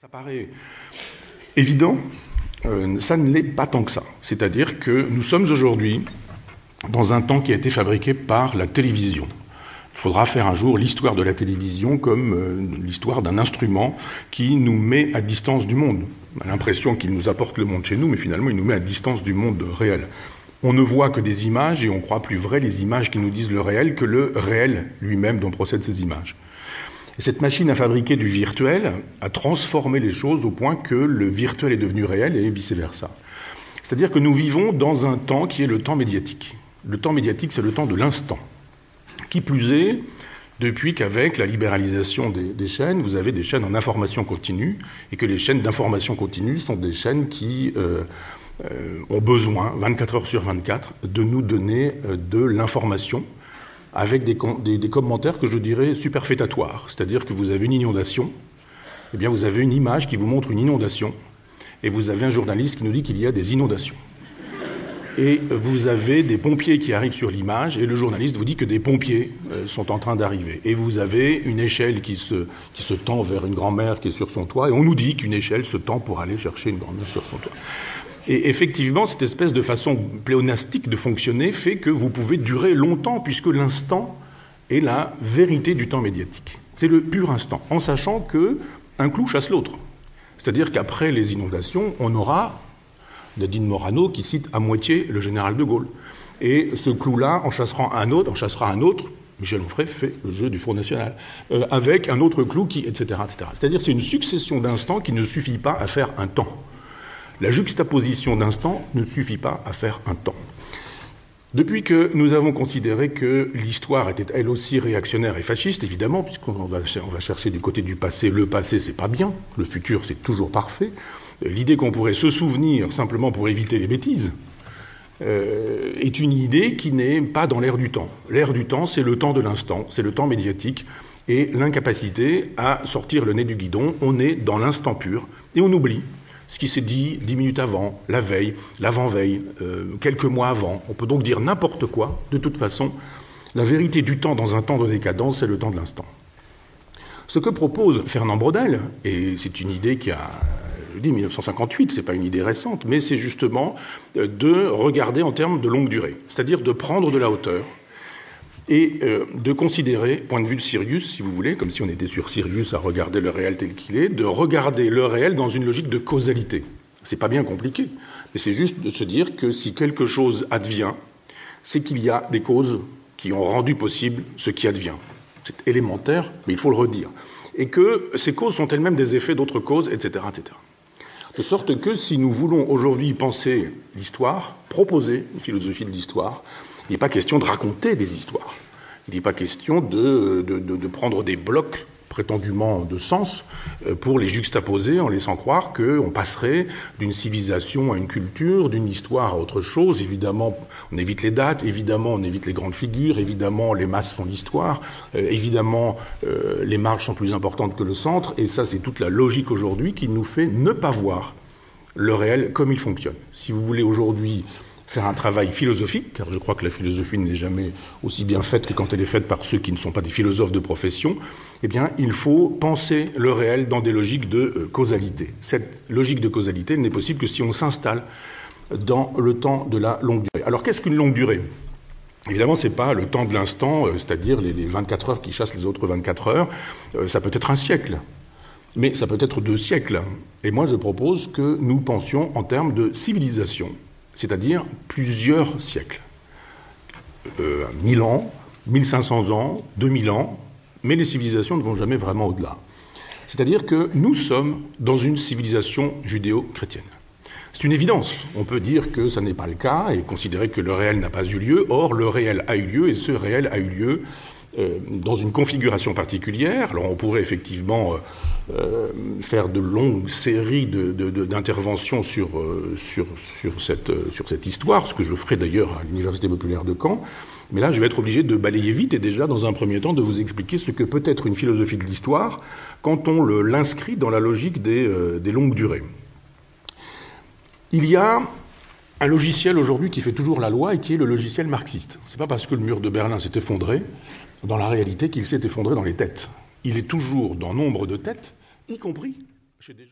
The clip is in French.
Ça paraît évident, euh, ça ne l'est pas tant que ça. C'est-à-dire que nous sommes aujourd'hui dans un temps qui a été fabriqué par la télévision. Il faudra faire un jour l'histoire de la télévision comme euh, l'histoire d'un instrument qui nous met à distance du monde. On a l'impression qu'il nous apporte le monde chez nous, mais finalement il nous met à distance du monde réel. On ne voit que des images et on croit plus vrai les images qui nous disent le réel que le réel lui-même dont procèdent ces images. Et cette machine à fabriquer du virtuel a transformé les choses au point que le virtuel est devenu réel et vice-versa. C'est-à-dire que nous vivons dans un temps qui est le temps médiatique. Le temps médiatique, c'est le temps de l'instant. Qui plus est, depuis qu'avec la libéralisation des, chaînes, vous avez des chaînes en information continue, et que les chaînes d'information continue sont des chaînes qui euh, euh, ont besoin, 24 heures sur 24, de nous donner euh, de l'information avec des, commentaires que je dirais superfétatoires. C'est-à-dire que vous avez une inondation, eh bien vous avez une image qui vous montre une inondation, et vous avez un journaliste qui nous dit qu'il y a des inondations. Et vous avez des pompiers qui arrivent sur l'image, et le journaliste vous dit que des pompiers euh, sont en train d'arriver. Et vous avez une échelle qui se, qui se tend vers une grand-mère qui est sur son toit, et on nous dit qu'une échelle se tend pour aller chercher une grand-mère sur son toit. Et effectivement, cette espèce de façon pléonastique de fonctionner fait que vous pouvez durer longtemps, puisque l'instant est la vérité du temps médiatique. C'est le pur instant, en sachant que un clou chasse l'autre. C'est-à-dire qu'après les inondations, on aura Nadine Morano qui cite à moitié le général de Gaulle. Et ce clou-là, en chassera un autre, en chassera un autre, Michel Onfray fait le jeu du Front National, euh, avec un autre clou qui, etc. etc. C'est-à-dire c'est une succession d'instants qui ne suffit pas à faire un temps. La juxtaposition d'instants ne suffit pas à faire un temps. Depuis que nous avons considéré que l'histoire était elle aussi réactionnaire et fasciste, évidemment, puisqu'on va, chercher du côté du passé, le passé c'est pas bien, le futur c'est toujours parfait, l'idée qu'on pourrait se souvenir simplement pour éviter les bêtises euh, est une idée qui n'est pas dans l'air du temps. L'air du temps, c'est le temps de l'instant, c'est le temps médiatique et l'incapacité à sortir le nez du guidon. On est dans l'instant pur et on oublie ce qui s'est dit dix minutes avant, la veille, l'avant-veille, euh, quelques mois avant. On peut donc dire n'importe quoi. De toute façon, la vérité du temps dans un temps de décadence, c'est le temps de l'instant. Ce que propose Fernand Braudel, et c'est une idée qui a je dis 1958, ce n'est pas une idée récente, mais c'est justement de regarder en termes de longue durée, c'est-à-dire de prendre de la hauteur et euh, de considérer, point de vue de Sirius, si vous voulez, comme si on était sur Sirius à regarder le réel tel qu'il est, de regarder le réel dans une logique de causalité. C'est pas bien compliqué, mais c'est juste de se dire que si quelque chose advient, c'est qu'il y a des causes qui ont rendu possible ce qui advient. C'est élémentaire, mais il faut le redire. Et que ces causes sont elles-mêmes des effets d'autres causes, etc., etc. De sorte que si nous voulons aujourd'hui penser l'histoire, proposer une philosophie de l'histoire, il n'est pas question de raconter des histoires. Il n'est pas question de, de, de, prendre des blocs prétendument de sens pour les juxtaposer en laissant croire qu'on passerait d'une civilisation à une culture, d'une histoire à autre chose. Évidemment, on évite les dates, évidemment, on évite les grandes figures, évidemment, les masses font l'histoire, euh, évidemment, euh, les marges sont plus importantes que le centre, et ça, c'est toute la logique aujourd'hui qui nous fait ne pas voir le réel comme il fonctionne. Si vous voulez aujourd'hui faire un travail philosophique, car je crois que la philosophie n'est jamais aussi bien faite que quand elle est faite par ceux qui ne sont pas des philosophes de profession, eh bien, il faut penser le réel dans des logiques de euh, causalité. Cette logique de causalité n'est possible que si on s'installe dans le temps de la longue durée. Alors, qu'est-ce qu'une longue durée? Évidemment, ce n'est pas le temps de l'instant, euh, c'est-à-dire les, les 24 heures qui chassent les autres 24 heures. Euh, ça peut être un siècle, mais ça peut être deux siècles. Et moi, je propose que nous pensions en termes de civilisation, c'est-à-dire plusieurs siècles. Euh, 1000 ans, 1500 ans, 2000 ans, mais les civilisations ne vont jamais vraiment au-delà. C'est-à-dire que nous sommes dans une civilisation judéo-chrétienne. C'est une évidence. On peut dire que ça n'est pas le cas et considérer que le réel n'a pas eu lieu. Or, le réel a eu lieu et ce réel a eu lieu euh, dans une configuration particulière. Alors, on pourrait effectivement euh, euh, faire de longues séries d'interventions sur, cette, histoire, ce que je ferai d'ailleurs à l'Université populaire de Caen. Mais là, je vais être obligé de balayer vite et déjà, dans un premier temps, de vous expliquer ce que peut être une philosophie de l'histoire quand on l'inscrit dans la logique des, des longues durées. Il y a un logiciel aujourd'hui qui fait toujours la loi et qui est le logiciel marxiste. Ce n'est pas parce que le mur de Berlin s'est effondré dans la réalité qu'il s'est effondré dans les têtes. Il est toujours dans nombre de têtes y compris chez des gens